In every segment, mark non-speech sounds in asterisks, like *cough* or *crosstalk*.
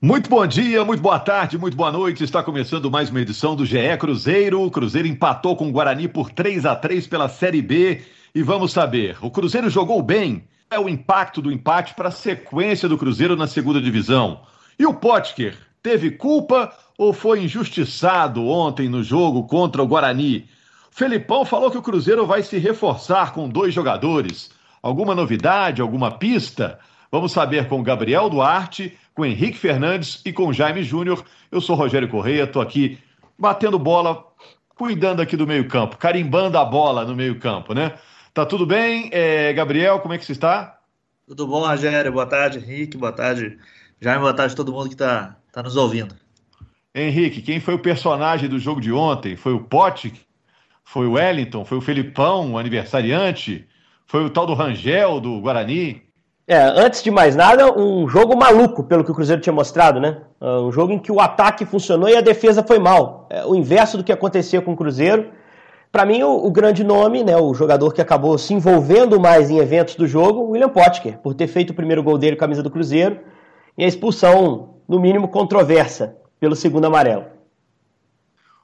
Muito bom dia, muito boa tarde, muito boa noite. Está começando mais uma edição do GE Cruzeiro. O Cruzeiro empatou com o Guarani por 3 a 3 pela Série B. E vamos saber, o Cruzeiro jogou bem? É o impacto do empate para a sequência do Cruzeiro na segunda divisão. E o Potker teve culpa ou foi injustiçado ontem no jogo contra o Guarani? Felipão falou que o Cruzeiro vai se reforçar com dois jogadores. Alguma novidade, alguma pista? Vamos saber com Gabriel Duarte com Henrique Fernandes e com Jaime Júnior. Eu sou Rogério Correia, estou aqui batendo bola, cuidando aqui do meio-campo, carimbando a bola no meio-campo, né? Tá tudo bem? É, Gabriel, como é que você está? Tudo bom, Rogério? Boa tarde, Henrique. Boa tarde, Jaime. Boa tarde a todo mundo que está tá nos ouvindo. Henrique, quem foi o personagem do jogo de ontem? Foi o Pote? Foi o Wellington? Foi o Felipão, o aniversariante? Foi o tal do Rangel, do Guarani? É, antes de mais nada, um jogo maluco, pelo que o Cruzeiro tinha mostrado, né? Ah, um jogo em que o ataque funcionou e a defesa foi mal. É, o inverso do que acontecia com o Cruzeiro. Para mim, o, o, grande nome, né, o jogador que acabou se envolvendo mais em eventos do jogo, William Potker, por ter feito o primeiro gol dele com a camisa do Cruzeiro e a expulsão, no mínimo, controversa pelo segundo amarelo.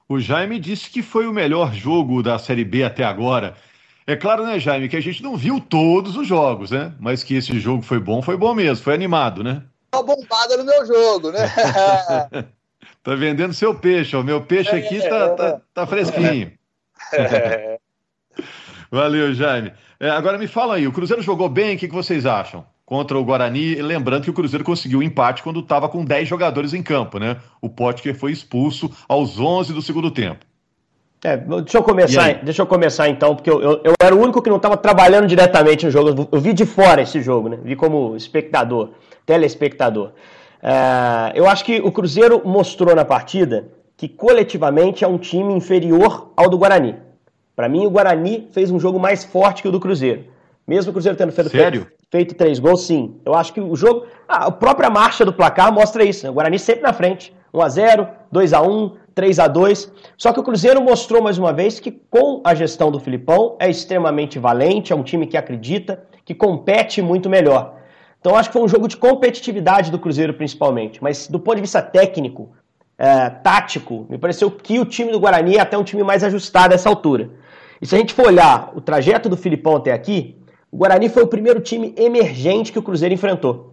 O Jaime disse que foi o melhor jogo da Série B até agora. É claro, né, Jaime, que a gente não viu todos os jogos, né? Mas que esse jogo foi bom, foi bom mesmo, foi animado, né? Tá bombada no meu jogo, né? *laughs* tá vendendo seu peixe, o meu peixe aqui tá, tá, tá fresquinho. É. *laughs* Valeu, Jaime. É, agora me fala aí, o Cruzeiro jogou bem, o que, que vocês acham? Contra o Guarani, lembrando que o Cruzeiro conseguiu o empate quando estava com 10 jogadores em campo, né? O Potker foi expulso aos 11 do segundo tempo. É, deixa eu começar, deixa eu começar então, porque eu, eu, eu era o único que não estava trabalhando diretamente no jogo. Eu vi de fora esse jogo, né? Vi como espectador, telespectador. É, eu acho que o Cruzeiro mostrou na partida que coletivamente é um time inferior ao do Guarani. Para mim, o Guarani fez um jogo mais forte que o do Cruzeiro. Mesmo o Cruzeiro tendo feito, feito, feito, três gols, sim. Eu acho que o jogo. a própria marcha do placar mostra isso. Né? O Guarani sempre na frente. 1x0, 2x1, 3 a 2 Só que o Cruzeiro mostrou mais uma vez que, com a gestão do Filipão, é extremamente valente, é um time que acredita, que compete muito melhor. Então acho que foi um jogo de competitividade do Cruzeiro, principalmente. Mas do ponto de vista técnico, é, tático, me pareceu que o time do Guarani é até um time mais ajustado a essa altura. E se a gente for olhar o trajeto do Filipão até aqui, o Guarani foi o primeiro time emergente que o Cruzeiro enfrentou.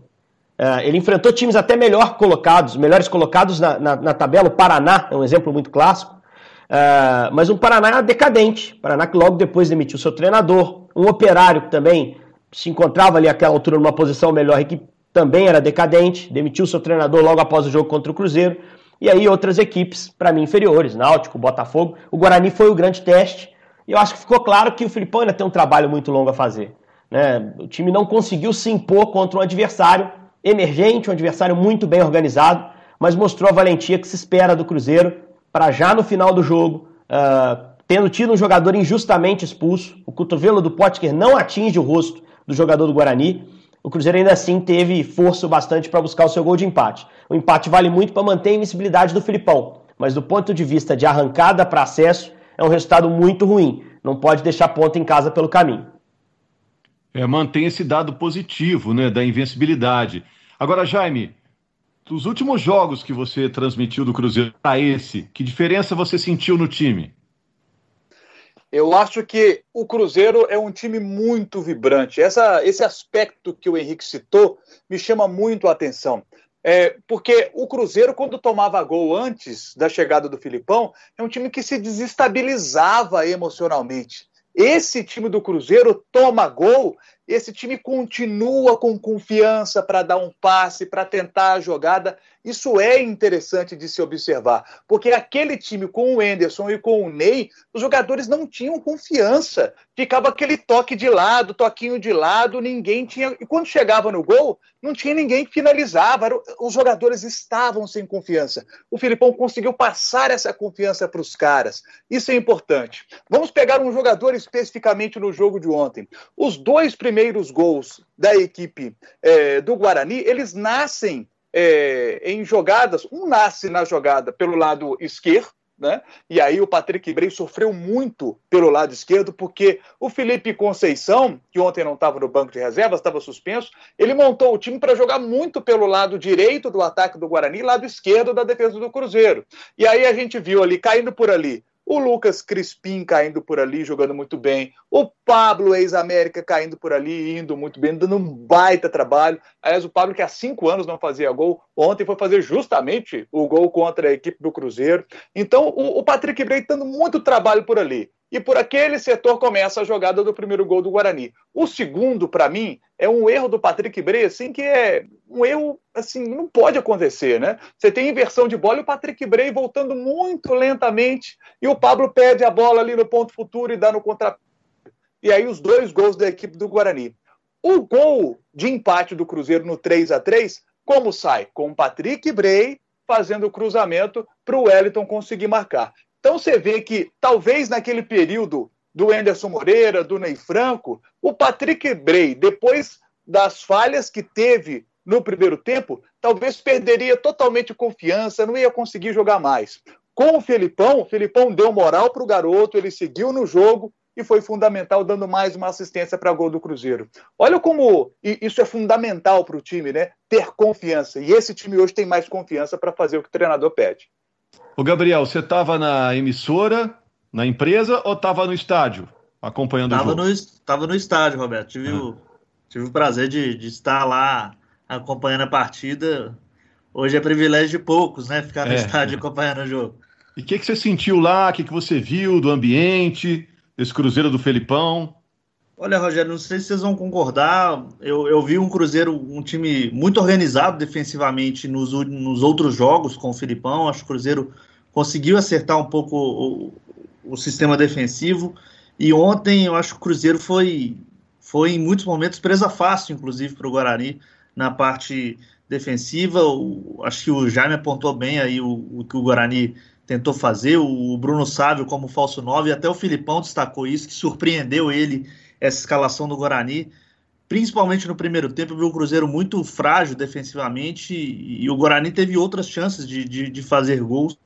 Uh, ele enfrentou times até melhor colocados, melhores colocados na, na, na, tabela. O Paraná é um exemplo muito clássico. Uh, mas um Paraná decadente. Paraná que logo depois demitiu seu treinador. Um operário que também se encontrava ali àquela altura numa posição melhor e que também era decadente. Demitiu seu treinador logo após o jogo contra o Cruzeiro. E aí outras equipes, para mim, inferiores. Náutico, Botafogo. O Guarani foi o grande teste. E eu acho que ficou claro que o Filipão ainda tem um trabalho muito longo a fazer. Né? O time não conseguiu se impor contra um adversário emergente, um adversário muito bem organizado, mas mostrou a valentia que se espera do Cruzeiro para já no final do jogo, uh, tendo tido um jogador injustamente expulso, o cotovelo do Potker não atinge o rosto do jogador do Guarani, o Cruzeiro ainda assim teve força bastante para buscar o seu gol de empate. O empate vale muito para manter a invencibilidade do Filipão, mas do ponto de vista de arrancada para acesso, é um resultado muito ruim. Não pode deixar ponta em casa pelo caminho é, mantém esse dado positivo né, da invencibilidade. Agora, Jaime, dos últimos jogos que você transmitiu do Cruzeiro para esse, que diferença você sentiu no time? Eu acho que o Cruzeiro é um time muito vibrante. Essa, esse aspecto que o Henrique citou me chama muito a atenção. É, porque o Cruzeiro, quando tomava gol antes da chegada do Filipão, é um time que se desestabilizava emocionalmente. Esse time do Cruzeiro toma gol, esse time continua com confiança para dar um passe, para tentar a jogada. Isso é interessante de se observar, porque aquele time com o Enderson e com o Ney, os jogadores não tinham confiança. Ficava aquele toque de lado, toquinho de lado, ninguém tinha. E quando chegava no gol, não tinha ninguém que finalizava. Os jogadores estavam sem confiança. O Filipão conseguiu passar essa confiança para os caras. Isso é importante. Vamos pegar um jogador especificamente no jogo de ontem. Os dois primeiros gols da equipe é, do Guarani, eles nascem é, em jogadas, um nasce na jogada pelo lado esquerdo, né? E aí o Patrick Bray sofreu muito pelo lado esquerdo, porque o Felipe Conceição, que ontem não estava no banco de reservas, estava suspenso, ele montou o time para jogar muito pelo lado direito do ataque do Guarani, lado esquerdo da defesa do Cruzeiro. E aí a gente viu ali, caindo por ali, o Lucas Crispim caindo por ali, jogando muito bem, o Pablo, ex-América, caindo por ali, indo muito bem, dando um baita trabalho. Aliás, o Pablo, que há cinco anos não fazia gol, ontem foi fazer justamente o gol contra a equipe do Cruzeiro. Então, o, Patrick Bray dando muito trabalho por ali e por aquele setor começa a jogada do primeiro gol do Guarani. O segundo, para mim, é um erro do Patrick Bray, assim, que é um erro, assim, não pode acontecer, né? Você tem inversão de bola e o Patrick Bray voltando muito lentamente e o Pablo perde a bola ali no ponto futuro e dá no contra. E aí os dois gols da equipe do Guarani. O gol de empate do Cruzeiro no 3 a 3 como sai? Com o Patrick Bray fazendo o cruzamento para o Wellington conseguir marcar. Então você vê que talvez naquele período do Anderson Moreira, do Ney Franco, o Patrick Bray, depois das falhas que teve no primeiro tempo, talvez perderia totalmente confiança, não ia conseguir jogar mais. Com o Felipão, o Felipão deu moral para o garoto, ele seguiu no jogo e foi fundamental, dando mais uma assistência para gol do Cruzeiro. Olha como isso é fundamental para o time, né? Ter confiança. E esse time hoje tem mais confiança para fazer o que o treinador pede. Ô Gabriel, você estava na emissora, na empresa ou estava no estádio acompanhando tava o jogo? Estava no estádio, Roberto. Tive, o, tive o prazer de, de, estar lá acompanhando a partida. Hoje é privilégio de poucos, né? Ficar no é, estádio é. acompanhando o jogo. E o que, que você sentiu lá? O que, que você viu do ambiente, desse Cruzeiro do Felipão? Olha, Rogério, não sei se vocês vão concordar. Eu, eu vi um Cruzeiro, um time muito organizado defensivamente nos, nos outros jogos com o Filipão. Acho que o Cruzeiro conseguiu acertar um pouco o, o sistema defensivo. E ontem eu acho que o Cruzeiro foi, foi em muitos momentos presa fácil, inclusive, para o Guarani na parte defensiva. O, acho que o Jaime apontou bem aí o, o, que o Guarani tentou fazer. O Bruno Sávio como falso 9, e até o Filipão destacou isso, que surpreendeu ele essa escalação do Guarani. Principalmente no primeiro tempo, viu o Cruzeiro muito frágil defensivamente e, o Guarani teve outras chances de, de, de fazer gols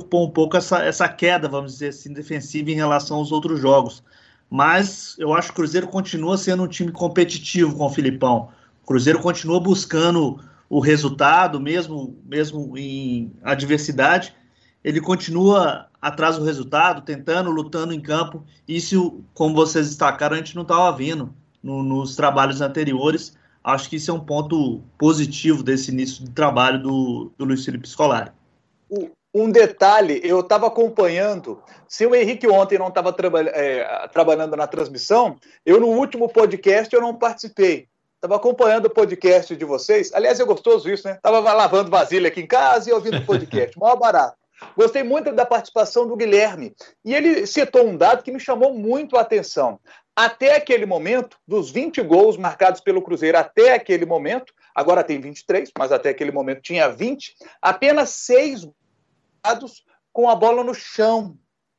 preocupou um pouco essa, essa queda, vamos dizer assim, defensiva em relação aos outros jogos. Mas eu acho que o Cruzeiro continua sendo um time competitivo com o Filipão. O Cruzeiro continua buscando o resultado, mesmo, mesmo em adversidade. Ele continua atrás do resultado, tentando, lutando em campo. Isso, como vocês destacaram, a gente não estava vendo no, nos trabalhos anteriores. Acho que isso é um ponto positivo desse início de trabalho do, do Luiz Felipe Scolari. Um detalhe, eu estava acompanhando. Se o Henrique ontem não estava traba é, trabalhando na transmissão, eu no último podcast eu não participei. Estava acompanhando o podcast de vocês. Aliás, é gostoso isso, né? Estava lavando vasilha aqui em casa e ouvindo o podcast. *laughs* Mó barato. Gostei muito da participação do Guilherme. E ele citou um dado que me chamou muito a atenção. Até aquele momento, dos 20 gols marcados pelo Cruzeiro até aquele momento, agora tem 23, mas até aquele momento tinha 20, apenas seis com a bola no chão.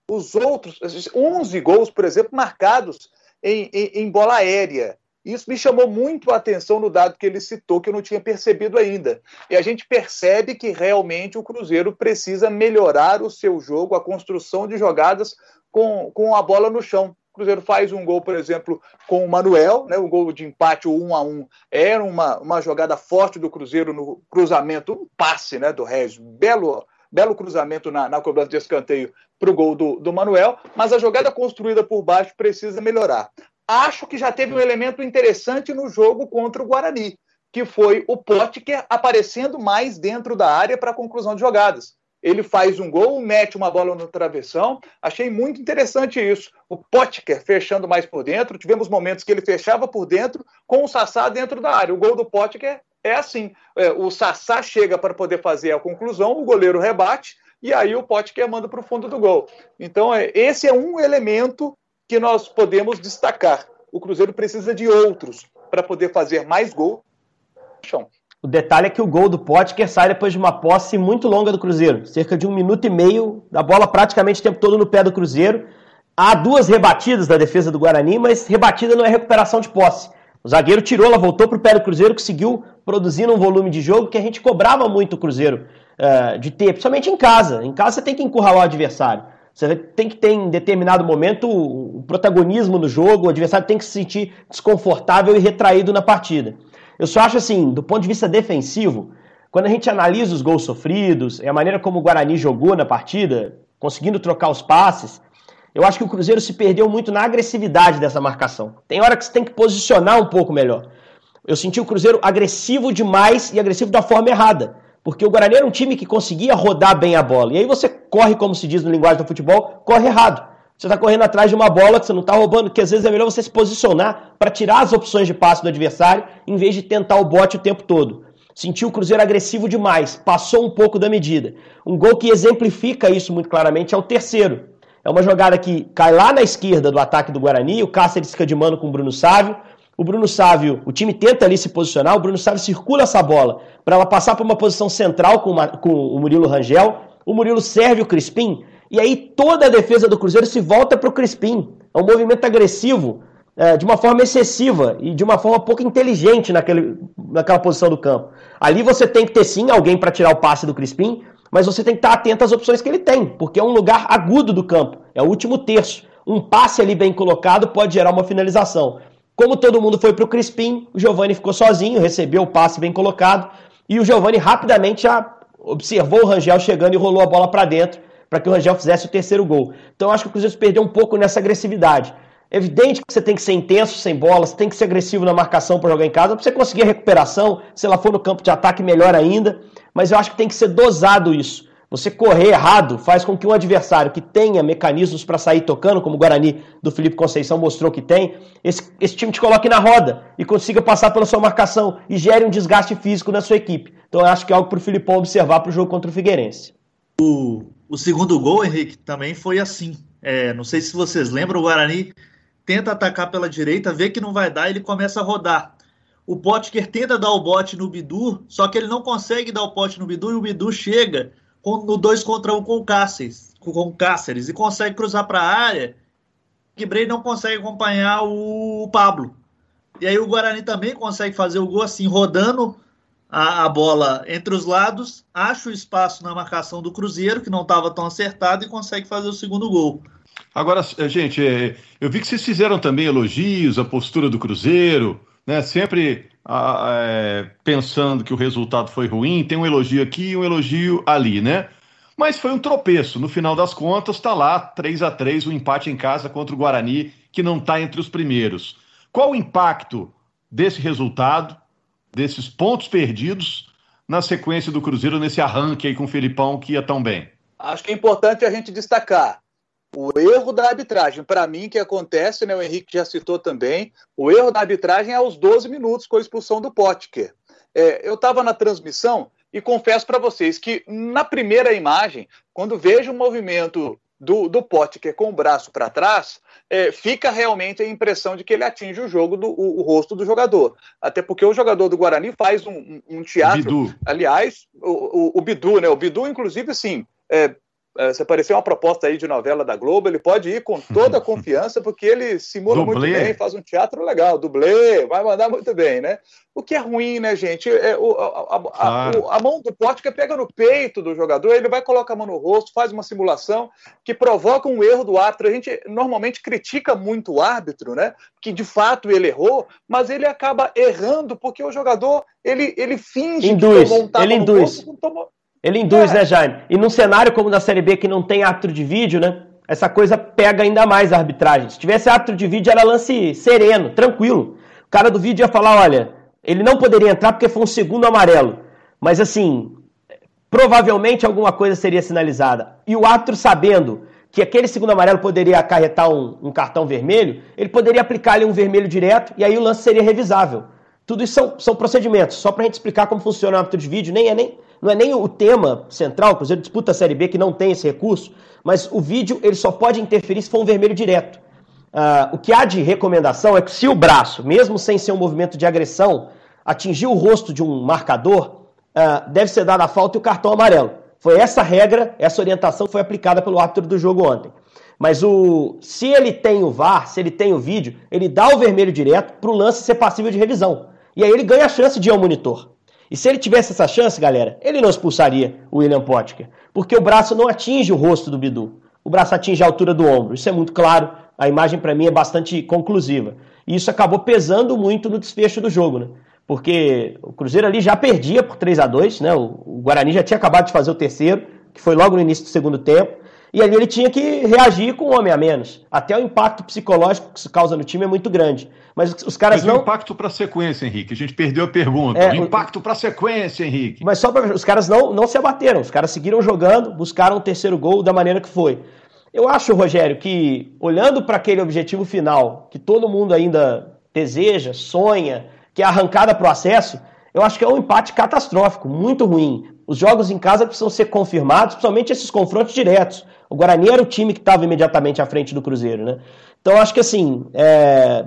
Os outros, 11 gols, por exemplo, marcados em, em, em bola aérea. Isso me chamou muito a atenção no dado que ele citou, que eu não tinha percebido ainda. E a gente percebe que realmente o Cruzeiro precisa melhorar o seu jogo, a construção de jogadas com, com a bola no chão. O Cruzeiro faz um gol, por exemplo, com o Manuel, né, o gol de empate, o 1 a 1 Era uma, uma jogada forte do Cruzeiro no cruzamento, um passe né, do Regis. Belo, belo cruzamento na, na cobrança de escanteio para o gol do, do Manuel, mas a jogada construída por baixo precisa melhorar. Acho que já teve um elemento interessante no jogo contra o Guarani, que foi o Potker aparecendo mais dentro da área para a conclusão de jogadas. Ele faz um gol, mete uma bola no travessão. Achei muito interessante isso. O Potker fechando mais por dentro. Tivemos momentos que ele fechava por dentro com o Sassá dentro da área. O gol do Potker é assim: é, o Sassá chega para poder fazer a conclusão, o goleiro rebate, e aí o Potker manda para o fundo do gol. Então, é, esse é um elemento que nós podemos destacar. O Cruzeiro precisa de outros para poder fazer mais gols. O detalhe é que o gol do Potker sai depois de uma posse muito longa do Cruzeiro, cerca de um minuto e meio, da bola praticamente o tempo todo no pé do Cruzeiro. Há duas rebatidas da defesa do Guarani, mas rebatida não é recuperação de posse. O zagueiro tirou, ela voltou para o pé do Cruzeiro, que seguiu produzindo um volume de jogo que a gente cobrava muito o Cruzeiro uh, de ter, principalmente em casa. Em casa você tem que encurralar o adversário. Você tem que ter em determinado momento o protagonismo no jogo, o adversário tem que se sentir desconfortável e retraído na partida. Eu só acho assim, do ponto de vista defensivo, quando a gente analisa os gols sofridos e a maneira como o Guarani jogou na partida, conseguindo trocar os passes, eu acho que o Cruzeiro se perdeu muito na agressividade dessa marcação. Tem hora que você tem que posicionar um pouco melhor. Eu senti o Cruzeiro agressivo demais e agressivo da forma errada. Porque o Guarani era um time que conseguia rodar bem a bola. E aí você corre, como se diz no linguagem do futebol, corre errado. Você está correndo atrás de uma bola que você não está roubando, que às vezes é melhor você se posicionar para tirar as opções de passe do adversário, em vez de tentar o bote o tempo todo. Sentiu o Cruzeiro agressivo demais, passou um pouco da medida. Um gol que exemplifica isso muito claramente é o terceiro. É uma jogada que cai lá na esquerda do ataque do Guarani, o Cáceres fica de mano com o Bruno Sávio, o Bruno Sávio, o time tenta ali se posicionar, o Bruno Sávio circula essa bola para ela passar para uma posição central com, uma, com, o Murilo Rangel. O Murilo serve o Crispim e aí toda a defesa do Cruzeiro se volta para o Crispim. É um movimento agressivo, é, de uma forma excessiva e de uma forma pouco inteligente naquele, naquela posição do campo. Ali você tem que ter sim alguém para tirar o passe do Crispim, mas você tem que estar atento às opções que ele tem, porque é um lugar agudo do campo, é o último terço. Um passe ali bem colocado pode gerar uma finalização. Como todo mundo foi para o Crispim, o Giovani ficou sozinho, recebeu o passe bem colocado e o Giovani rapidamente já observou o Rangel chegando e rolou a bola para dentro para que o Rangel fizesse o terceiro gol. Então acho que o Cruzeiro perdeu um pouco nessa agressividade. É evidente que você tem que ser intenso sem bola, você tem que ser agressivo na marcação para jogar em casa, para você conseguir a recuperação, se ela for no campo de ataque, melhor ainda. Mas eu acho que tem que ser dosado isso. Você correr errado faz com que um adversário que tenha mecanismos para sair tocando, como o Guarani do Felipe Conceição mostrou que tem, esse, esse, time te coloque na roda e consiga passar pela sua marcação e gere um desgaste físico na sua equipe. Então eu acho que é algo para o Filipão observar para o jogo contra o Figueirense. O, o segundo gol, Henrique, também foi assim. É, não sei se vocês lembram, o Guarani tenta atacar pela direita, vê que não vai dar, ele começa a rodar. O Potker tenta dar o bote no Bidu, só que ele não consegue dar o pote no Bidu e o Bidu chega no 2 contra 1 um com o Cáceres, com o Cáceres e consegue cruzar para a área. Que Brei não consegue acompanhar o Pablo. E aí o Guarani também consegue fazer o gol assim, rodando a, a bola entre os lados, acha o espaço na marcação do Cruzeiro, que não estava tão acertado, e consegue fazer o segundo gol. Agora, eh, gente, eh, eu vi que vocês fizeram também elogios à postura do Cruzeiro, né? Sempre é, pensando que o resultado foi ruim, tem um elogio aqui e um elogio ali, né? Mas foi um tropeço. No final das contas, está lá 3 a 3 o um empate em casa contra o Guarani, que não está entre os primeiros. Qual o impacto desse resultado, desses pontos perdidos, na sequência do Cruzeiro, nesse arranque aí com o Felipão que ia tão bem? Acho que é importante a gente destacar o erro da arbitragem, para mim, que acontece, né, o Henrique já citou também, o erro da arbitragem é aos 12 minutos com a expulsão do Potker. É, eu estava na transmissão e confesso para vocês que na primeira imagem, quando vejo o movimento do, do Potker com o braço para trás, é, fica realmente a impressão de que ele atinge o jogo do o, o, rosto do jogador. Até porque o jogador do Guarani faz um, um teatro. Bidu. Aliás, o, o, o, Bidu, né? O Bidu, inclusive, assim, é, se aparecer uma proposta aí de novela da Globo, ele pode ir com toda a *laughs* confiança, porque ele simula muito bem, faz um teatro legal, dublê, vai mandar muito bem, né? O que é ruim, né, gente? É, o, a, a, claro. a, a, mão do Pótica pega no peito do jogador, ele vai colocar a mão no rosto, faz uma simulação que provoca um erro do árbitro. A gente normalmente critica muito o árbitro, né? Que de fato ele errou, mas ele acaba errando porque o jogador ele, ele finge induz, que tomou um ele induz. Rosto, tomou... Ele induz, é. né, Jaime? E num cenário como na Série B que não tem árbitro de vídeo, né? Essa coisa pega ainda mais a arbitragem. Se tivesse árbitro de vídeo, era lance sereno, tranquilo. O cara do vídeo ia falar: olha, ele não poderia entrar porque foi um segundo amarelo. Mas assim, provavelmente alguma coisa seria sinalizada. E o árbitro sabendo que aquele segundo amarelo poderia acarretar um, um cartão vermelho, ele poderia aplicar ali um vermelho direto e aí o lance seria revisável. Tudo isso são, são procedimentos. Só para a gente explicar como funciona o árbitro de vídeo, nem é nem não é nem o tema central, o Cruzeiro disputa a Série B que não tem esse recurso, mas o vídeo ele só pode interferir se for um vermelho direto. Uh, o que há de recomendação é que se o braço, mesmo sem ser um movimento de agressão, atingir o rosto de um marcador, uh, deve ser dada a falta e o cartão amarelo. Foi essa regra, essa orientação foi aplicada pelo árbitro do jogo ontem. Mas o se ele tem o VAR, se ele tem o vídeo, ele dá o vermelho direto para o lance ser passível de revisão. E aí ele ganha a chance de ir ao monitor. E se ele tivesse essa chance, galera, ele não expulsaria o William Potker. Porque o braço não atinge o rosto do Bidu. O braço atinge a altura do ombro. Isso é muito claro. A imagem, para mim, é bastante conclusiva. E isso acabou pesando muito no desfecho do jogo, né? Porque o Cruzeiro ali já perdia por 3 a 2 né? O Guarani já tinha acabado de fazer o terceiro, que foi logo no início do segundo tempo. E ali ele tinha que reagir com um homem a menos. Até o impacto psicológico que isso causa no time é muito grande. Mas os caras mas não. o impacto para a sequência, Henrique. A gente perdeu a pergunta. É, o impacto para a sequência, Henrique. Mas só para os caras não, não se abateram. Os caras seguiram jogando, buscaram o terceiro gol da maneira que foi. Eu acho, Rogério, que olhando para aquele objetivo final que todo mundo ainda deseja, sonha, que é a arrancada para o acesso, eu acho que é um empate catastrófico, muito ruim. Os jogos em casa precisam ser confirmados, principalmente esses confrontos diretos. O Guarani era o time que estava imediatamente à frente do Cruzeiro, né? Então acho que assim, é...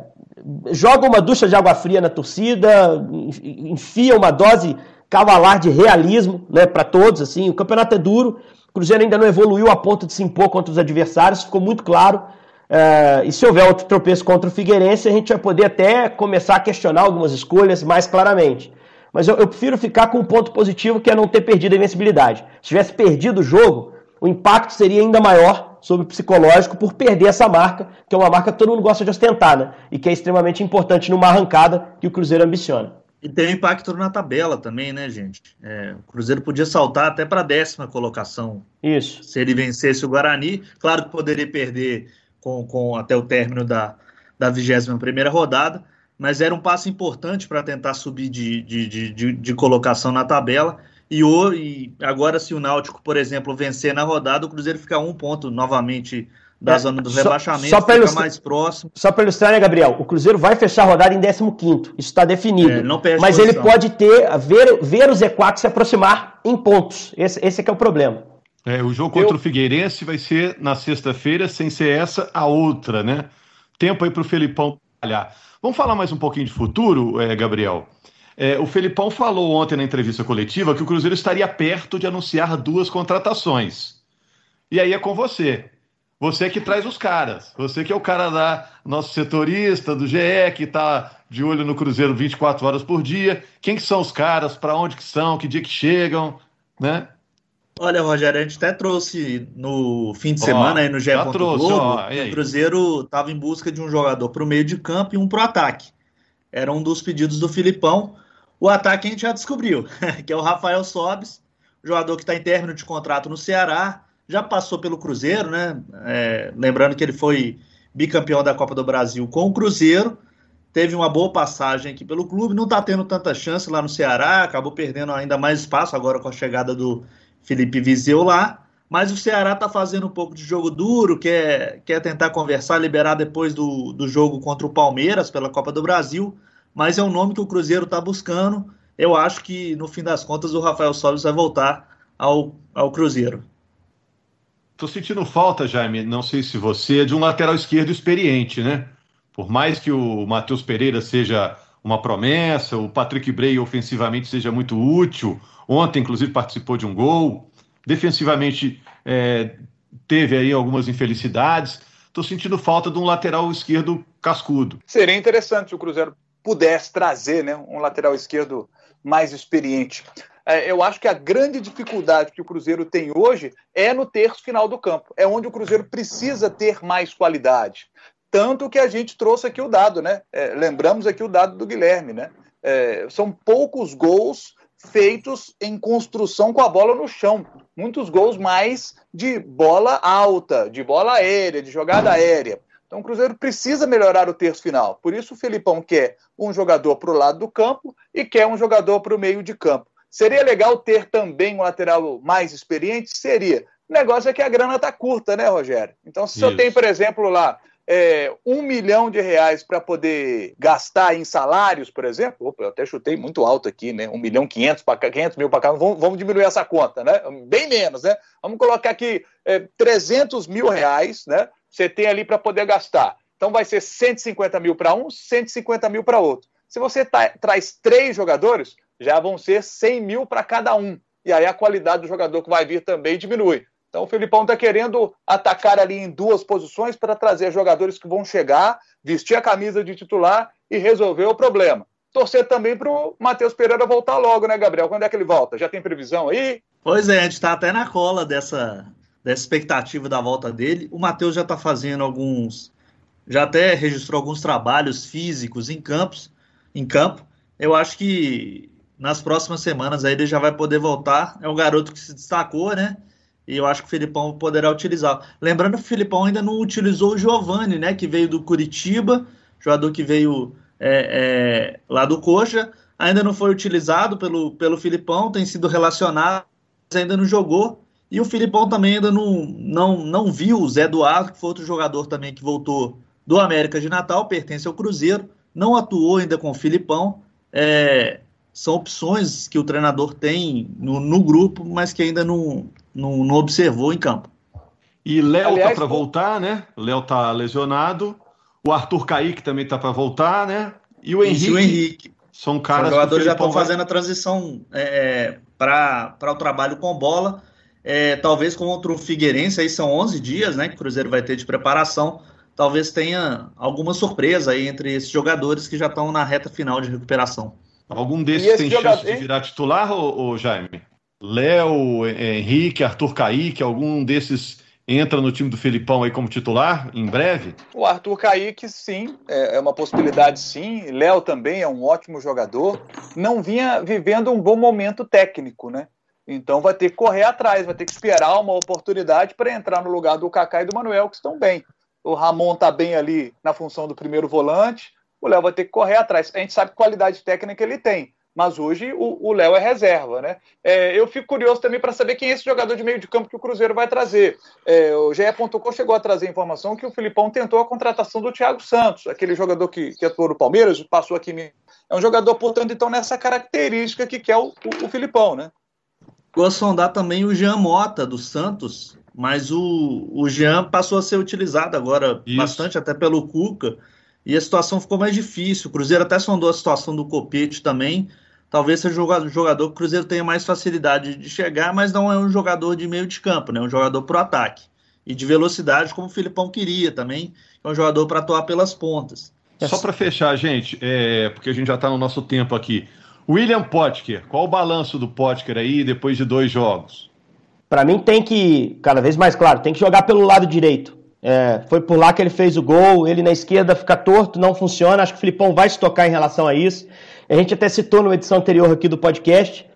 joga uma ducha de água fria na torcida, enfia uma dose cavalar de realismo, né, para todos, assim. O campeonato é duro, o Cruzeiro ainda não evoluiu a ponto de se impor contra os adversários, ficou muito claro. É... e se houver outro tropeço contra o Figueirense, a gente vai poder até começar a questionar algumas escolhas mais claramente. Mas eu, eu prefiro ficar com um ponto positivo que é não ter perdido a invencibilidade. Se tivesse perdido o jogo, o impacto seria ainda maior sobre o psicológico por perder essa marca, que é uma marca que todo mundo gosta de ostentar, né? E que é extremamente importante numa arrancada que o Cruzeiro ambiciona. E tem impacto na tabela também, né, gente? É, o Cruzeiro podia saltar até para a décima colocação. Isso. Se ele vencesse o Guarani. Claro que poderia perder com, com até o término da, da 21 primeira rodada, mas era um passo importante para tentar subir de, de, de, de, de colocação na tabela. E, o, e agora, se o Náutico, por exemplo, vencer na rodada, o Cruzeiro fica um ponto novamente da é, zona do rebaixamento, só, fica ilustrar, mais próximo. Só para ilustrar, né, Gabriel? O Cruzeiro vai fechar a rodada em 15 isso está definido. É, mas posição. ele pode ter, ver, ver o Z4 se aproximar em pontos. Esse, esse é que é o problema. É, o jogo contra Eu... o Figueirense vai ser na sexta-feira, sem ser essa, a outra, né? Tempo aí para o Felipão trabalhar. Vamos falar mais um pouquinho de futuro, é, Gabriel? É, o Felipão falou ontem na entrevista coletiva que o Cruzeiro estaria perto de anunciar duas contratações. E aí é com você. Você que traz os caras. Você que é o cara da nosso setorista, do GE, que está de olho no Cruzeiro 24 horas por dia. Quem que são os caras? Para onde que são? Que dia que chegam? Né? Olha, Rogério, a gente até trouxe no fim de semana aí no GE. Globo, o Cruzeiro estava em busca de um jogador para o meio de campo e um para o ataque. Era um dos pedidos do Filipão. O ataque a gente já descobriu, *laughs* que é o Rafael Sobes, jogador que está em término de contrato no Ceará, já passou pelo Cruzeiro, né? É, lembrando que ele foi bicampeão da Copa do Brasil com o Cruzeiro, teve uma boa passagem aqui pelo clube, não está tendo tanta chance lá no Ceará, acabou perdendo ainda mais espaço agora com a chegada do Felipe Viseu lá, mas o Ceará está fazendo um pouco de jogo duro, quer, quer tentar conversar, liberar depois do, do jogo contra o Palmeiras pela Copa do Brasil mas é um nome que o Cruzeiro está buscando. Eu acho que, no fim das contas, o Rafael Sobis vai voltar ao, ao Cruzeiro. Estou sentindo falta, Jaime, não sei se você, de um lateral esquerdo experiente, né? Por mais que o Matheus Pereira seja uma promessa, o Patrick Bray ofensivamente seja muito útil, ontem, inclusive, participou de um gol, defensivamente é, teve aí algumas infelicidades. Estou sentindo falta de um lateral esquerdo cascudo. Seria interessante o Cruzeiro pudesse trazer né, um lateral esquerdo mais experiente. É, eu acho que a grande dificuldade que o Cruzeiro tem hoje é no terço final do campo. É onde o Cruzeiro precisa ter mais qualidade. Tanto que a gente trouxe aqui o dado, né? É, lembramos aqui o dado do Guilherme, né? É, são poucos gols feitos em construção com a bola no chão. Muitos gols mais de bola alta, de bola aérea, de jogada aérea. Então o Cruzeiro precisa melhorar o terço final. Por isso o Felipão quer um jogador para o lado do campo e quer um jogador para o meio de campo. Seria legal ter também um lateral mais experiente? Seria. O negócio é que a grana está curta, né, Rogério? Então, se eu tenho, por exemplo, lá é, um milhão de reais para poder gastar em salários, por exemplo, opa, eu até chutei muito alto aqui, né? Um milhão quinhentos para 500 mil para cá, vamos, vamos, diminuir essa conta, né? Bem menos, né? Vamos colocar aqui é, 300 mil reais, né? Você tem ali para poder gastar. Então vai ser 150 mil para um, 150 mil para outro. Se você tá, traz três jogadores, já vão ser 100 mil para cada um. E aí a qualidade do jogador que vai vir também diminui. Então o Filipão está querendo atacar ali em duas posições para trazer jogadores que vão chegar, vestir a camisa de titular e resolver o problema. Torcer também para o Matheus Pereira voltar logo, né, Gabriel? Quando é que ele volta? Já tem previsão aí? Pois é, a gente está até na cola dessa, dessa expectativa da volta dele. O Matheus já está fazendo alguns. Já até registrou alguns trabalhos físicos em campos, em campo. Eu acho que nas próximas semanas aí ele já vai poder voltar. É um garoto que se destacou, né? E eu acho que o Filipão poderá utilizar. Lembrando que o Filipão ainda não utilizou o Giovani, né? Que veio do Curitiba, jogador que veio é, é, lá do Coxa. Ainda não foi utilizado pelo, pelo Filipão, tem sido relacionado, mas ainda não jogou. E o Filipão também ainda não, não, não viu o Zé Eduardo, que foi outro jogador também que voltou do América de Natal, pertence ao Cruzeiro, não atuou ainda com o Filipão. É, são opções que o treinador tem no, no grupo, mas que ainda não, não, não observou em campo. E Léo tá para voltar, né? Léo tá lesionado. O Arthur Kaique também tá para voltar, né? E o Henrique. E o Henrique. São caras. Os jogadores já estão fazendo a transição é, para o trabalho com bola. É, talvez contra o Figueirense, aí são 11 dias né, que o Cruzeiro vai ter de preparação. Talvez tenha alguma surpresa aí entre esses jogadores que já estão na reta final de recuperação. Algum desses tem jogador... chance de virar titular, ou, ou Jaime? Léo, Henrique, Arthur Caíque, algum desses entra no time do Felipão aí como titular em breve? O Arthur Caíque, sim, é, é uma possibilidade, sim. Léo também é um ótimo jogador. Não vinha vivendo um bom momento técnico, né? Então vai ter que correr atrás, vai ter que esperar uma oportunidade para entrar no lugar do Kaká e do Manuel, que estão bem. O Ramon está bem ali na função do primeiro volante, o Léo vai ter que correr atrás. A gente sabe que qualidade técnica ele tem mas hoje o Léo é reserva, né? É, eu fico curioso também para saber quem é esse jogador de meio de campo que o Cruzeiro vai trazer. É, o GE.com chegou a trazer informação que o Filipão tentou a contratação do Thiago Santos, aquele jogador que, que atuou no Palmeiras, passou aqui. É um jogador, portanto, então, nessa característica que quer o, o, o Filipão, né? Vou sondar também o Jean Mota, do Santos, mas o, o Jean passou a ser utilizado agora Isso. bastante, até pelo Cuca, e a situação ficou mais difícil. O Cruzeiro até sondou a situação do Copete também, talvez seja um jogador que o Cruzeiro tenha mais facilidade de chegar, mas não é um jogador de meio de campo, né? É um jogador pro ataque. E de velocidade, como o Filipão queria também, é um jogador para atuar pelas pontas. Só para fechar, gente, é, porque a gente já está no nosso tempo aqui. William Potker, qual o balanço do Potker aí depois de dois jogos? Para mim tem que, cada vez mais claro, tem que jogar pelo lado direito. É, foi por lá que ele fez o gol, ele na esquerda fica torto, não funciona. Acho que o Filipão vai se tocar em relação a isso. A gente até citou numa edição anterior aqui do podcast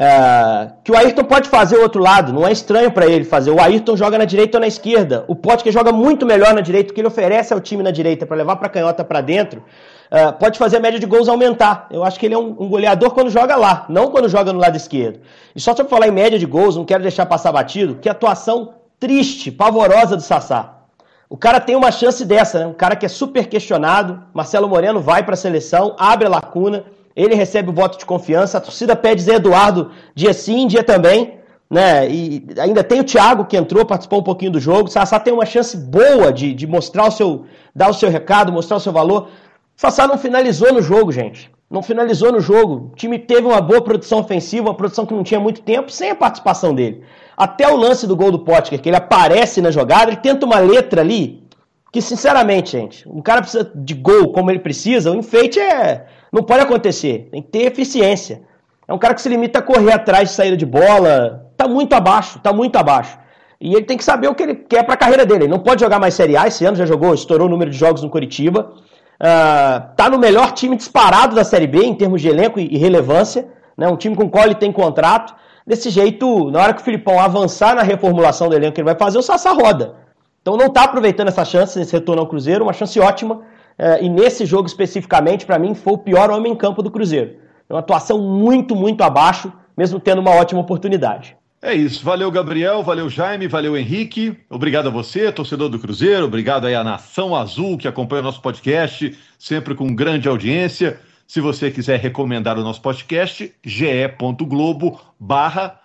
é, que o Ayrton pode fazer o outro lado, não é estranho para ele fazer. O Ayrton joga na direita ou na esquerda. O Potker joga muito melhor na direita, o que ele oferece ao time na direita para levar para canhota para dentro. É, pode fazer a média de gols aumentar. Eu acho que ele é um, um, goleador quando joga lá, não quando joga no lado esquerdo. E só para falar em média de gols, não quero deixar passar batido, que atuação triste, pavorosa do Sassá. O cara tem uma chance dessa, né? Um cara que é super questionado. Marcelo Moreno vai para a seleção, abre a lacuna, ele recebe o voto de confiança. A torcida pede Zé Eduardo dia sim, dia também. Né? E ainda tem o Thiago que entrou, participou um pouquinho do jogo. O Sassá tem uma chance boa de, de mostrar o seu, dar o seu recado, mostrar o seu valor. O Sassá não finalizou no jogo, gente. Não finalizou no jogo. O time teve uma boa produção ofensiva, uma produção que não tinha muito tempo, sem a participação dele. Até o lance do gol do Potker, que ele aparece na jogada, ele tenta uma letra ali, que sinceramente, gente, um cara precisa de gol como ele precisa, o enfeite é. Não pode acontecer. Tem que ter eficiência. É um cara que se limita a correr atrás de saída de bola. Tá muito abaixo, tá muito abaixo. E ele tem que saber o que ele quer para a carreira dele. Ele não pode jogar mais Série A, esse ano já jogou, estourou o número de jogos no Curitiba. Uh, tá no melhor time disparado da Série B em termos de elenco e relevância. Né? Um time com o qual ele tem contrato. Desse jeito, na hora que o Filipão avançar na reformulação do elenco que ele vai fazer, o Sassá roda. Então não está aproveitando essa chance nesse retorno ao Cruzeiro, uma chance ótima. É, e nesse jogo especificamente, para mim, foi o pior homem em campo do Cruzeiro. É uma atuação muito, muito abaixo, mesmo tendo uma ótima oportunidade. É isso. Valeu, Gabriel. Valeu, Jaime. Valeu, Henrique. Obrigado a você, torcedor do Cruzeiro. Obrigado aí à Nação Azul que acompanha o nosso podcast, sempre com grande audiência. Se você quiser recomendar o nosso podcast, ge.globo barra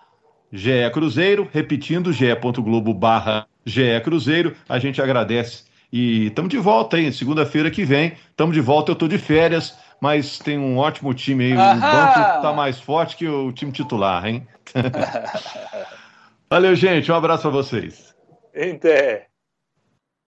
GE Cruzeiro, repetindo, ge.globo barra GE Cruzeiro, a gente agradece. E estamos de volta aí, segunda-feira que vem, estamos de volta, eu estou de férias, mas tem um ótimo time aí, Ahá! o banco está mais forte que o time titular, hein? *laughs* Valeu, gente. Um abraço para vocês. Até.